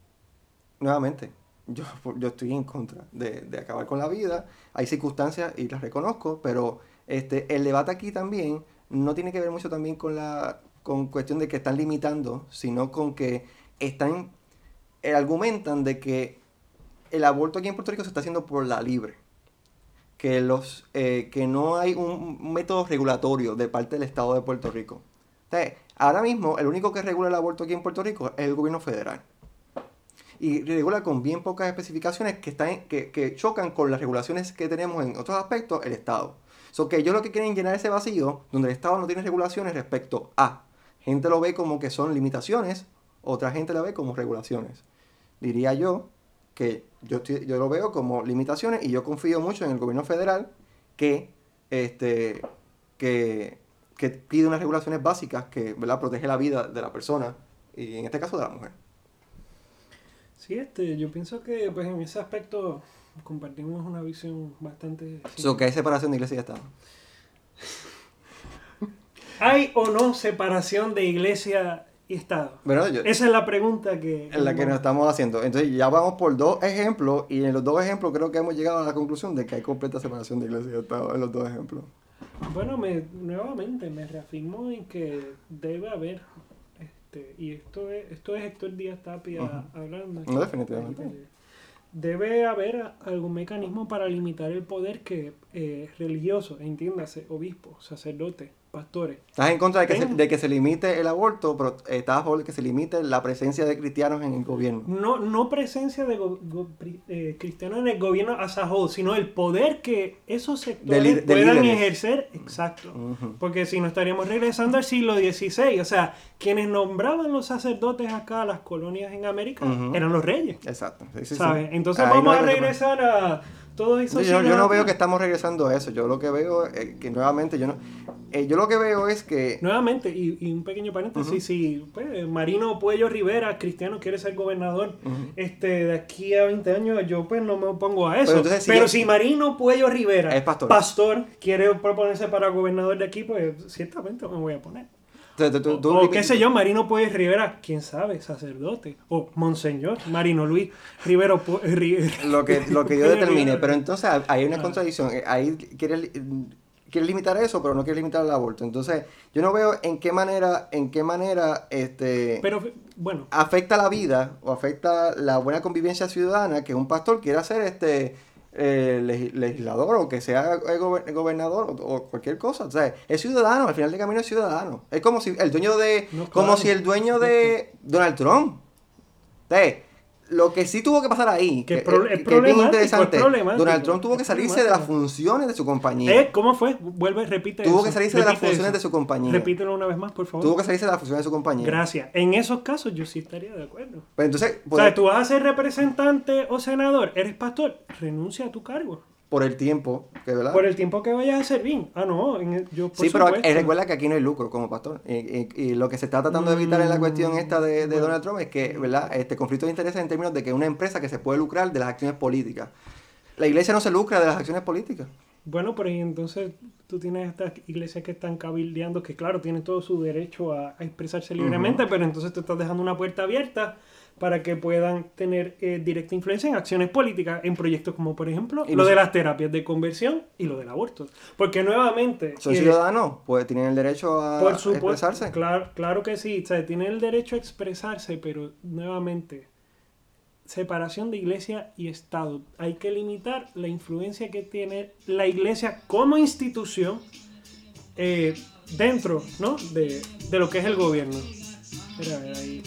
Speaker 1: nuevamente, yo, yo estoy en contra de, de acabar con la vida. Hay circunstancias y las reconozco, pero este, el debate aquí también no tiene que ver mucho también con la con cuestión de que están limitando, sino con que están eh, argumentan de que el aborto aquí en Puerto Rico se está haciendo por la libre. Que, los, eh, que no hay un, método regulatorio de parte del Estado de Puerto Rico. Entonces, ahora mismo, el único que regula el aborto aquí en Puerto Rico es el gobierno federal y regula con bien pocas especificaciones que, están, que, chocan con las regulaciones que tenemos en otros aspectos el Estado. So que ellos lo que quieren llenar ese vacío donde el Estado no tiene regulaciones respecto a. Gente lo ve como que son limitaciones, otra gente lo ve como regulaciones. Diría yo que yo, estoy- yo lo veo como limitaciones y yo confío mucho en el gobierno federal que, este, que, que pide unas regulaciones básicas que ¿verdad? protege la vida de la persona y en este caso de la mujer.
Speaker 2: Sí, este, yo pienso que pues en ese aspecto compartimos una visión bastante...
Speaker 1: So, que hay separación de iglesia y Estado.
Speaker 2: ¿Hay o no separación de iglesia y Estado?
Speaker 1: ¿Verdad? Yo-
Speaker 2: Esa es la pregunta que...
Speaker 1: en la que nos estamos haciendo. Entonces ya vamos por dos ejemplos y en los dos ejemplos creo que hemos llegado a la conclusión de que hay completa separación de iglesia y Estado en los dos ejemplos.
Speaker 2: Bueno, me, nuevamente me reafirmo en que debe haber, este, y esto es, esto es Héctor Díaz Tapia
Speaker 1: Ujú.
Speaker 2: hablando.
Speaker 1: No, definitivamente.
Speaker 2: Eh, Debe haber algún mecanismo para limitar el poder que eh, religioso, entiéndase, obispos, sacerdotes, pastores.
Speaker 1: Estás en contra de que, se,
Speaker 2: Tengo.
Speaker 1: de que se limite el aborto, pero estás a favor de que se limite la presencia de cristianos en el gobierno.
Speaker 2: No, no presencia de go- go- pri- eh, cristianos en el gobierno as a whole, sino el poder que esos sectores
Speaker 1: De li- de
Speaker 2: puedan
Speaker 1: líderes.
Speaker 2: ejercer. Exacto. Porque si no estaríamos regresando al siglo XVI, o sea, quienes nombraban los sacerdotes acá a las colonias en América eran los reyes,
Speaker 1: Exacto. Sí, sí, sí.
Speaker 2: ¿sabes? Entonces
Speaker 1: Ahí
Speaker 2: vamos
Speaker 1: no
Speaker 2: a regresar a todos esos
Speaker 1: Sí, yo, no veo que estamos regresando a eso. Yo lo que veo es que nuevamente yo no. eh, yo lo que veo es que.
Speaker 2: Nuevamente, y, y un pequeño paréntesis, si pues, Marino Puello Rivera, cristiano, quiere ser gobernador este, de aquí a 20 años, yo pues no me opongo a eso.
Speaker 1: Pero entonces, si-
Speaker 2: si Marino Puello Rivera,
Speaker 1: Es pastor.
Speaker 2: quiere proponerse para gobernador de aquí, pues ciertamente me voy a poner.
Speaker 1: Tú- tú- tú- tú-
Speaker 2: o qué sé yo, Marino Puello Rivera, quién sabe, sacerdote. O Monseñor, Marino Luis Rivero Pu- Ri-
Speaker 1: lo que, lo que yo determine,
Speaker 2: Rivera.
Speaker 1: pero entonces hay una
Speaker 2: Ah.
Speaker 1: contradicción. eh, Ahí quiere, li- quiere limitar eso, pero no quiere limitar el aborto. Entonces, yo no veo en qué manera, en qué manera este
Speaker 2: Pero bueno,
Speaker 1: afecta la vida o afecta la buena convivencia ciudadana que un pastor quiera ser este eh, legi- legislador o que sea gober- gobernador o, o cualquier cosa. O sea, es ciudadano, al final del camino es ciudadano. Es como si el dueño de.
Speaker 2: No,
Speaker 1: como si el dueño de Donald Trump. O sea, lo que sí tuvo que pasar ahí,
Speaker 2: Que
Speaker 1: que,
Speaker 2: es
Speaker 1: que- bien interesante,
Speaker 2: es
Speaker 1: Donald Trump tuvo que salirse de las funciones de su compañía.
Speaker 2: ¿eh? ¿cómo fue? Vuelve, repite
Speaker 1: tuvo
Speaker 2: eso.
Speaker 1: que salirse de las funciones
Speaker 2: eso.
Speaker 1: de su compañía.
Speaker 2: Repítelo una vez más, por favor.
Speaker 1: Tuvo que salirse de las funciones de su compañía.
Speaker 2: Gracias. En esos casos yo sí estaría de acuerdo.
Speaker 1: Pues entonces,
Speaker 2: O
Speaker 1: por,
Speaker 2: sea, tú vas a ser representante o senador, eres pastor, renuncia a tu cargo.
Speaker 1: Por el tiempo, que verdad.
Speaker 2: Por el tiempo que vayas a servir. Ah, no, en el- yo por
Speaker 1: Sí, pero
Speaker 2: supuesto.
Speaker 1: recuerda que aquí no hay lucro como pastor. Y, y- y lo que se está tratando de evitar en la cuestión esta de, de
Speaker 2: bueno.
Speaker 1: Donald Trump es que, ¿verdad? Este conflicto de intereses en términos de que una empresa que se puede lucrar de las acciones políticas. La iglesia no se lucra de las acciones políticas.
Speaker 2: Bueno, pero y entonces tú tienes estas iglesias que están cabildeando, que claro, tienen todo su derecho a, a expresarse libremente, pero entonces te estás dejando una puerta abierta para que puedan tener eh, directa influencia en acciones políticas, en proyectos como por ejemplo
Speaker 1: Y
Speaker 2: lo de las terapias de conversión y lo del aborto. Porque nuevamente...
Speaker 1: Son
Speaker 2: eh,
Speaker 1: ciudadanos, pues tienen el derecho a
Speaker 2: por supuesto,
Speaker 1: expresarse.
Speaker 2: Claro, claro que sí, o sea, tienen el derecho a expresarse, pero nuevamente, separación de iglesia y Estado. Hay que limitar la influencia que tiene la iglesia como institución eh, dentro ¿no? de, de lo que es el gobierno. Mira, a ver, ahí.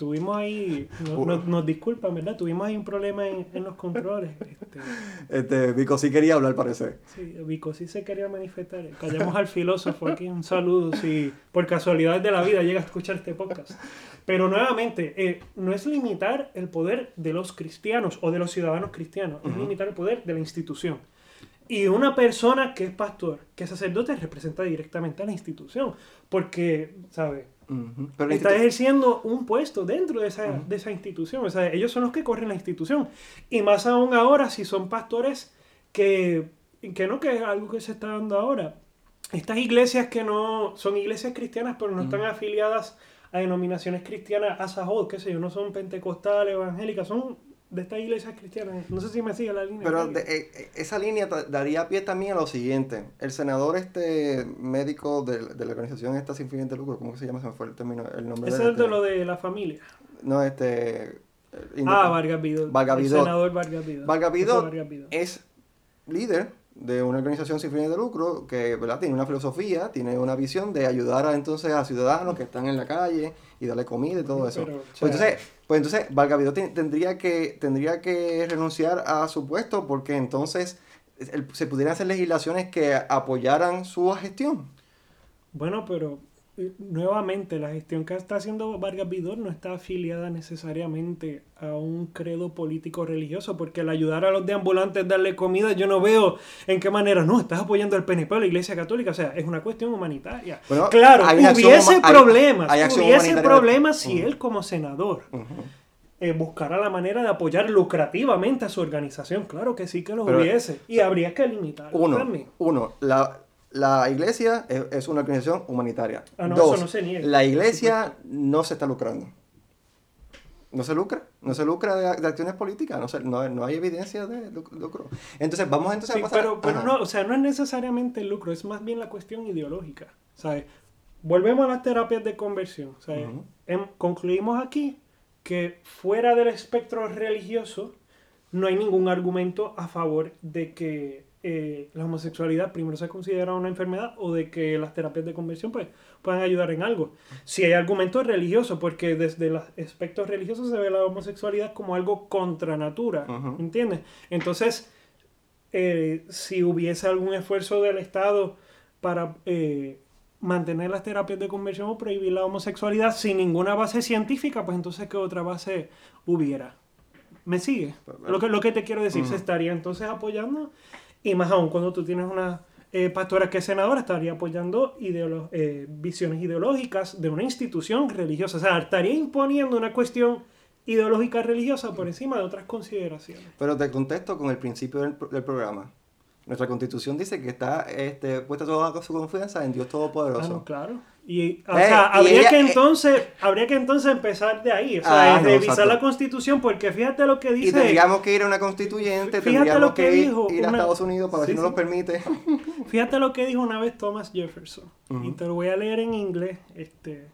Speaker 2: Tuvimos ahí, no- nos, nos disculpan, ¿verdad? Tuvimos ahí un problema en, en los controles. Este,
Speaker 1: Este, Vico sí quería hablar, parece.
Speaker 2: Sí, Vico sí se quería manifestar. Callamos al filósofo aquí. Un saludo si por casualidad de la vida llega a escuchar este podcast. Pero nuevamente, eh, no es limitar el poder de los cristianos o de los ciudadanos cristianos, es limitar el poder de la institución. Y una persona que es pastor, que es sacerdote, representa directamente a la institución. Porque, ¿sabes?
Speaker 1: Pero
Speaker 2: está ejerciendo un puesto dentro de esa, de esa institución. O sea, ellos son los que corren la institución. Y más aún ahora, si son pastores que, que no, que es algo que se está dando ahora. Estas iglesias que no son iglesias cristianas, pero no están afiliadas a denominaciones cristianas, a Sahod, qué sé yo, no son pentecostales, evangélicas, son de estas iglesias cristianas. No sé si me sigue la línea.
Speaker 1: Pero de- eh, eh, esa línea daría pie también a lo siguiente. El senador este médico de, de la organización esta sin fines de lucro, ¿cómo se llama? Se me fue el término, el nombre de
Speaker 2: es de lo de la familia.
Speaker 1: No, este... eh,
Speaker 2: Ah, Vargas Vidal.
Speaker 1: Vargas
Speaker 2: El
Speaker 1: Vidal.
Speaker 2: senador Vargas Vidal
Speaker 1: Vargas Vidal. es líder de una organización sin fines de lucro que ¿verdad? tiene una filosofía, tiene una visión de ayudar a, entonces a ciudadanos que están en la calle y darle comida y todo eso.
Speaker 2: Pero,
Speaker 1: pues, entonces, pues entonces Valgavidó ten- tendría que, tendría que renunciar a su puesto porque entonces el- se pudieran hacer legislaciones que apoyaran su gestión.
Speaker 2: Bueno, pero nuevamente la gestión que está haciendo Vargas Vidor no está afiliada necesariamente a un credo político religioso, porque el ayudar a los deambulantes, darle comida, yo no veo en qué manera, no, estás apoyando al PNP o la Iglesia Católica, o sea, es una cuestión humanitaria.
Speaker 1: Bueno,
Speaker 2: claro, hubiese
Speaker 1: hay-
Speaker 2: problemas,
Speaker 1: hay
Speaker 2: hubiese problemas si él como senador
Speaker 1: Ujú.
Speaker 2: eh, buscara la manera de apoyar lucrativamente a su organización, claro que sí que lo hubiese, y habría que limitarlo
Speaker 1: Uno,
Speaker 2: también.
Speaker 1: uno la, la iglesia es, es una organización humanitaria.
Speaker 2: Ah, no,
Speaker 1: Dos,
Speaker 2: eso no se niega,
Speaker 1: la iglesia no se está lucrando. No se lucra, no se lucra de, de acciones políticas, no, se- no, no hay evidencia de luc- lucro. Entonces, vamos entonces
Speaker 2: Sí,
Speaker 1: a pasar...
Speaker 2: pero, pero
Speaker 1: Ajá.
Speaker 2: no, o sea, no es necesariamente el lucro, es más bien la cuestión ideológica. ¿sabes? Volvemos a las terapias de conversión. Em- concluimos aquí que fuera del espectro religioso no hay ningún argumento a favor de que eh, la homosexualidad primero se considera una enfermedad o de que las terapias de conversión pues, puedan ayudar en algo. Si hay argumentos religiosos, porque desde los aspectos religiosos se ve la homosexualidad como algo contra natura,
Speaker 1: Ujú.
Speaker 2: ¿entiendes? Entonces, eh, si hubiese algún esfuerzo del Estado para eh, mantener las terapias de conversión o prohibir la homosexualidad sin ninguna base científica, pues entonces ¿qué otra base hubiera? ¿Me sigue? Lo que, lo que te quiero decir, se estaría entonces apoyando, y más aún cuando tú tienes una eh, pastora que es senadora, estaría apoyando ideolo- eh, visiones ideológicas de una institución religiosa, o sea, estaría imponiendo una cuestión ideológica religiosa por encima de otras consideraciones.
Speaker 1: Pero te contesto con el principio del, pro- del programa. Nuestra constitución dice que está este, puesta toda su confianza en Dios
Speaker 2: Ah,
Speaker 1: Todopoderoso.
Speaker 2: no, claro. Y, o
Speaker 1: Eh,
Speaker 2: sea,
Speaker 1: y
Speaker 2: habría
Speaker 1: ella-
Speaker 2: que
Speaker 1: eh,
Speaker 2: entonces, habría que entonces empezar de ahí, o sea,
Speaker 1: Ah, no,
Speaker 2: revisar
Speaker 1: exacto.
Speaker 2: la constitución, porque fíjate lo que
Speaker 1: Y
Speaker 2: dice.
Speaker 1: tendríamos que ir a una constituyente,
Speaker 2: Fíjate lo que
Speaker 1: que
Speaker 2: dijo
Speaker 1: ir a
Speaker 2: una-
Speaker 1: Estados Unidos para ver
Speaker 2: Sí,
Speaker 1: si nos
Speaker 2: sí.
Speaker 1: lo permite.
Speaker 2: Fíjate lo que dijo una vez Thomas Jefferson. Y te lo voy a leer en inglés. Este,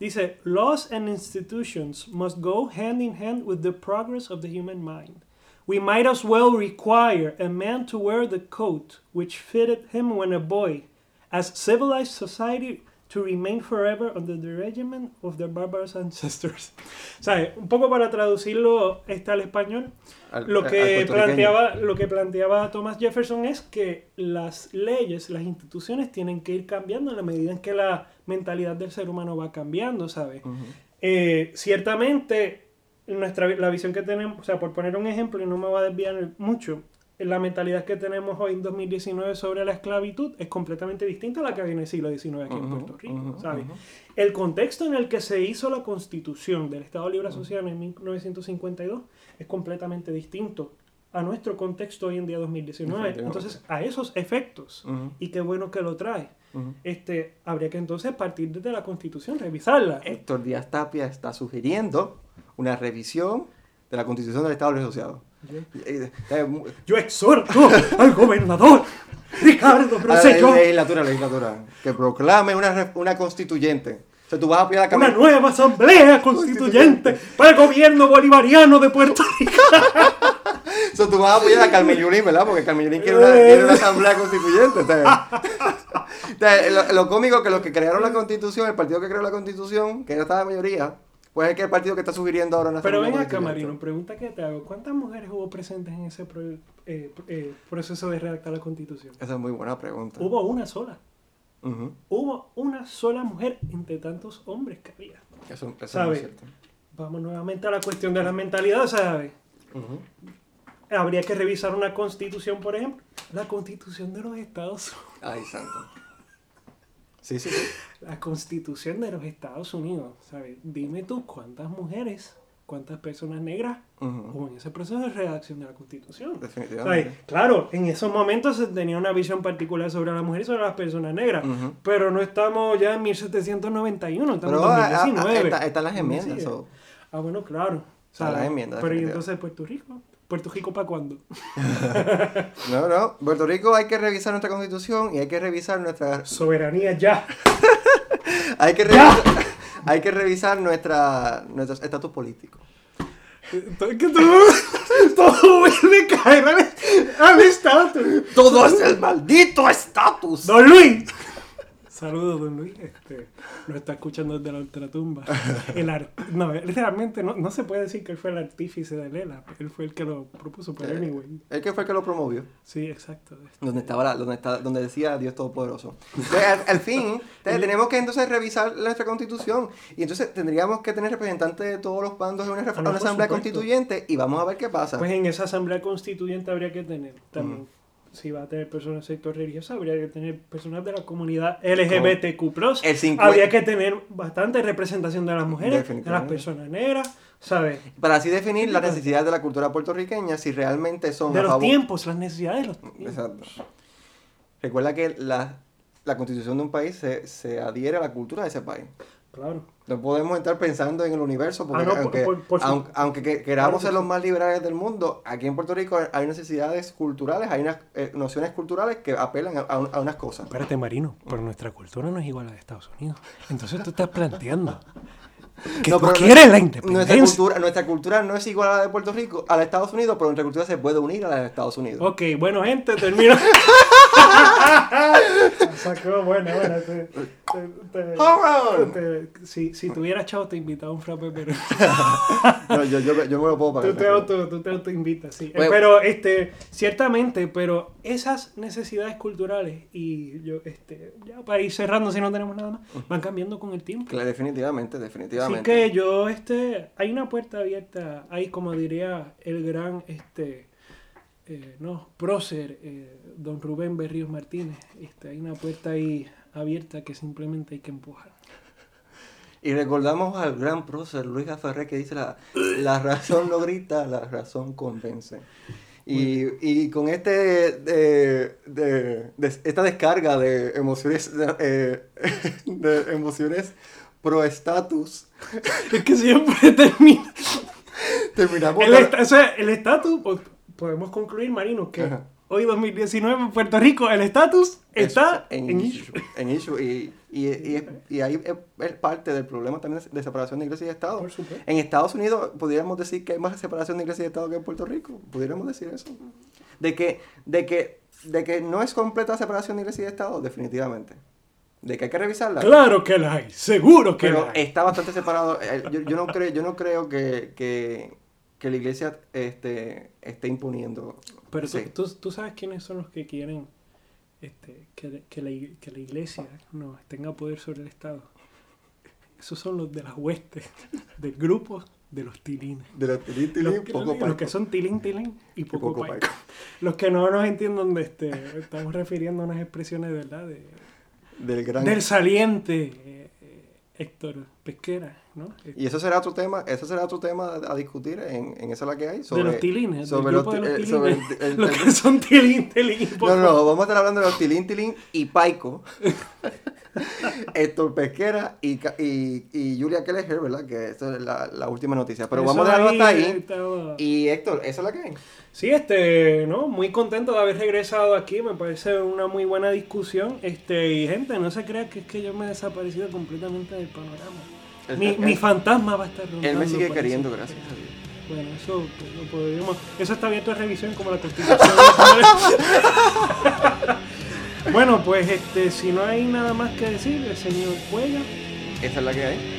Speaker 2: dice, laws and institutions must go hand in hand with the progress of the human mind. We might as well require a man to wear the coat which fitted him when a boy, as civilized society to remain forever under the regimen of their barbarous ancestors. Sea, un poco para traducirlo este, al español,
Speaker 1: Al-
Speaker 2: lo
Speaker 1: al
Speaker 2: que
Speaker 1: puertorriqueño.
Speaker 2: planteaba lo que planteaba Thomas Jefferson es que las leyes las instituciones tienen que ir cambiando en la medida en que la mentalidad del ser humano va cambiando sabes
Speaker 1: Ujú.
Speaker 2: Eh, ciertamente nuestra la visión que tenemos o sea por poner un ejemplo y no me va a desviar mucho la mentalidad que tenemos hoy en 2019 sobre la esclavitud es completamente distinta a la que había en el siglo XIX aquí en
Speaker 1: Ujú,
Speaker 2: Puerto Rico
Speaker 1: ujú,
Speaker 2: ¿sabes?
Speaker 1: ujú.
Speaker 2: El contexto en el que se hizo la constitución del Estado Libre Asociado en 1952 es completamente distinto a nuestro contexto hoy en día 2019.
Speaker 1: Definitivamente.
Speaker 2: Entonces, a esos efectos, y qué bueno que lo trae, este, habría que entonces partir desde la Constitución, revisarla.
Speaker 1: Héctor Díaz Tapia está sugiriendo una revisión de la Constitución del Estado Libre Asociado.
Speaker 2: Yo, exhorto al gobernador Ricardo
Speaker 1: A la
Speaker 2: Rosselló
Speaker 1: legislatura, legislatura, que proclame una, una constituyente. O sea, tú vas a apoyar a
Speaker 2: una nueva asamblea constituyente para el gobierno bolivariano de Puerto Rico.
Speaker 1: O sea, tú vas a apoyar a Carmen Yulín, ¿verdad? Porque Carmen Yulín quiere una, quiere una asamblea constituyente. o sea. O sea, lo, lo cómico que los que crearon la constitución, el partido que creó la constitución, que ya estaba en mayoría, pues es que el partido que está sugiriendo ahora una
Speaker 2: Pero ven acá. Marino, pregunta que te hago. ¿Cuántas mujeres hubo presentes en ese pro- eh, eh, proceso de redactar la Constitución?
Speaker 1: Esa es muy buena pregunta.
Speaker 2: Hubo una sola.
Speaker 1: Ujú.
Speaker 2: Hubo una sola mujer entre tantos hombres que había.
Speaker 1: Eso, eso es
Speaker 2: ¿Sabe?
Speaker 1: muy cierto.
Speaker 2: Vamos nuevamente a la cuestión de la mentalidad, ¿sabes?
Speaker 1: Ujú.
Speaker 2: Habría que revisar una constitución, por ejemplo. La constitución de los Estados Unidos.
Speaker 1: Ay, santo. Sí, sí, sí.
Speaker 2: La constitución de los Estados Unidos, ¿sabes? Dime tú cuántas mujeres, cuántas personas negras
Speaker 1: Ujú.
Speaker 2: hubo en ese proceso de redacción de la constitución.
Speaker 1: Definitivamente.
Speaker 2: ¿Sabes? Claro, en esos momentos se tenía una visión particular sobre la mujer y sobre las personas negras. Pero no estamos ya en 1791, estamos
Speaker 1: Pero ah,
Speaker 2: en
Speaker 1: ah,
Speaker 2: 2019.
Speaker 1: ah, está- están las enmiendas.
Speaker 2: Ah, bueno, claro.
Speaker 1: Están
Speaker 2: ¿sabes?
Speaker 1: las enmiendas,
Speaker 2: Pero ¿y entonces Puerto Rico? ¿Puerto Rico para cuándo?
Speaker 1: No, no. Puerto Rico hay que revisar nuestra constitución y hay que revisar nuestra.
Speaker 2: Soberanía ya.
Speaker 1: Hay que revisar, hay que revisar nuestra, nuestro estatus político.
Speaker 2: Todo, que todo, todo vuelve a caer al, al estatus.
Speaker 1: ¡Todo es el maldito estatus!
Speaker 2: Don Luis. Saludos, don Luis. Este, nos está escuchando desde la ultratumba. El ar- no, él realmente no, no se puede decir que él fue el artífice de Lela. Él fue el que lo propuso, pero
Speaker 1: Eh,
Speaker 2: anyway.
Speaker 1: El que fue el que lo promovió.
Speaker 2: Sí, exacto.
Speaker 1: Donde estaba la- donde está, donde decía Dios Todopoderoso. Entonces, al, al fin, entonces, tenemos que entonces revisar nuestra constitución. Y entonces tendríamos que tener representantes de todos los bandos en una,
Speaker 2: Ah, no,
Speaker 1: una asamblea
Speaker 2: supuesto.
Speaker 1: constituyente y vamos a ver qué pasa.
Speaker 2: Pues en esa asamblea constituyente habría que tener también, si va a tener personas del sector religioso, habría que tener personas de la comunidad LGBTQ+.
Speaker 1: El 50
Speaker 2: Habría que tener bastante representación de las mujeres, de las personas negras, ¿sabes?
Speaker 1: Para así definir las necesidades de la cultura puertorriqueña, si realmente son
Speaker 2: De los
Speaker 1: favor-
Speaker 2: tiempos, las necesidades de los tiempos.
Speaker 1: Exacto. Recuerda que la, la constitución de un país se, se adhiere a la cultura de ese país.
Speaker 2: Claro.
Speaker 1: No podemos estar pensando en el universo porque
Speaker 2: Ah, no,
Speaker 1: aunque,
Speaker 2: por- por
Speaker 1: aunque
Speaker 2: Claro
Speaker 1: queramos
Speaker 2: que
Speaker 1: ser los más liberales del mundo, aquí en Puerto Rico hay necesidades culturales, hay unas eh, nociones culturales que apelan a, a un- a unas cosas.
Speaker 3: Espérate, Marino, pero nuestra cultura no es igual a la de Estados Unidos. Entonces tú estás planteando que
Speaker 1: No,
Speaker 3: tú
Speaker 1: pero
Speaker 3: quieres la
Speaker 1: Nuestra
Speaker 3: independencia.
Speaker 1: cultura, nuestra cultura no es igual a la de Puerto Rico, a la de Estados Unidos, pero nuestra cultura se puede unir a la de Estados Unidos.
Speaker 2: Ok, bueno, gente, termino. Sacó, buena, buena. Te, te- te- si, si tuvieras chavo, te invitaba un frappe, pero
Speaker 1: No, yo, yo, yo me lo puedo pagar.
Speaker 2: tú te, auto, tú te autoinvitas, sí. Eh,
Speaker 1: Bueno.
Speaker 2: pero, este, ciertamente, pero esas necesidades culturales, y yo, este, ya para ir cerrando, si no tenemos nada más, van cambiando con el tiempo.
Speaker 1: Claro, definitivamente,
Speaker 2: Así
Speaker 1: definitivamente.
Speaker 2: que yo, este, hay una puerta abierta, hay como diría el gran, este, eh, no, prócer, eh, don Rubén Berríos Martínez, este, hay una puerta ahí abierta que simplemente hay que empujar.
Speaker 1: Y recordamos al gran prócer Luis Ferrer que dice la, la razón no grita, la razón convence. Y, y con este de, de- de- esta descarga de emociones de, eh, de emociones pro estatus
Speaker 2: Es que siempre termina.
Speaker 1: terminamos
Speaker 2: El
Speaker 1: la-
Speaker 2: esta- o sea, el estatus, podemos concluir, Marino, que
Speaker 1: Ajá.
Speaker 2: hoy 2019 en Puerto Rico el estatus está
Speaker 1: en,
Speaker 2: en
Speaker 1: issue, en issue. Y, y, y, y ahí es, parte del problema también de, separación de iglesia y Estado.
Speaker 2: Por.
Speaker 1: En Estados Unidos podríamos decir que hay más separación de iglesia y Estado que en Puerto Rico. Pudiéramos decir eso. De que, de que, de que no es completa separación de iglesia y Estado, definitivamente. De que hay que revisarla.
Speaker 2: Claro que la hay, seguro que
Speaker 1: Pero
Speaker 2: la hay.
Speaker 1: está bastante separado. Eh, Yo, yo no creo, yo no creo que, que, que la iglesia este, esté imponiendo.
Speaker 2: Pero tú,
Speaker 1: Sí.
Speaker 2: tú, tú sabes quiénes son los que quieren este, que, que la, que la iglesia no tenga poder sobre el Estado. Esos son los de las huestes, del grupo de los tilines.
Speaker 1: De la tilín, tilín,
Speaker 2: Los
Speaker 1: poco
Speaker 2: los que son tilín, tilín y poco,
Speaker 1: poco
Speaker 2: paico.
Speaker 1: paico.
Speaker 2: Los que no nos entienden, de este, estamos refiriendo a unas expresiones verdad de,
Speaker 1: Del gran.
Speaker 2: del saliente Héctor Pesquera, ¿no?
Speaker 1: Y eso será otro tema, eso será otro tema a discutir en, en esa la que hay. Sobre,
Speaker 2: de los tilines,
Speaker 1: sobre los,
Speaker 2: grupo de los tilines.
Speaker 1: sobre el- el-
Speaker 2: Los
Speaker 1: el-
Speaker 2: que son tilín, tilín.
Speaker 1: No, no, no, vamos a estar hablando de los tilín, tilín y Paico. Héctor Pesquera y, y, y Julia Kelleher, ¿verdad? Que esa es la, la última noticia. Pero
Speaker 2: Eso
Speaker 1: vamos a dejarlo hasta ahí. Y Héctor, esa es la que hay.
Speaker 2: Sí, este, no, muy contento de haber regresado aquí, me parece una muy buena discusión. Este, y gente, no se crea que es que yo me he desaparecido completamente del panorama. Mi, mi fantasma va a estar rondando.
Speaker 1: Él me sigue queriendo, gracias a Dios.
Speaker 2: Bueno, eso pues, lo podríamos. Eso está abierto a revisión como la constitución. bueno, pues este, si no hay nada más que decir, el señor Cuellar.
Speaker 1: Esa es la que hay.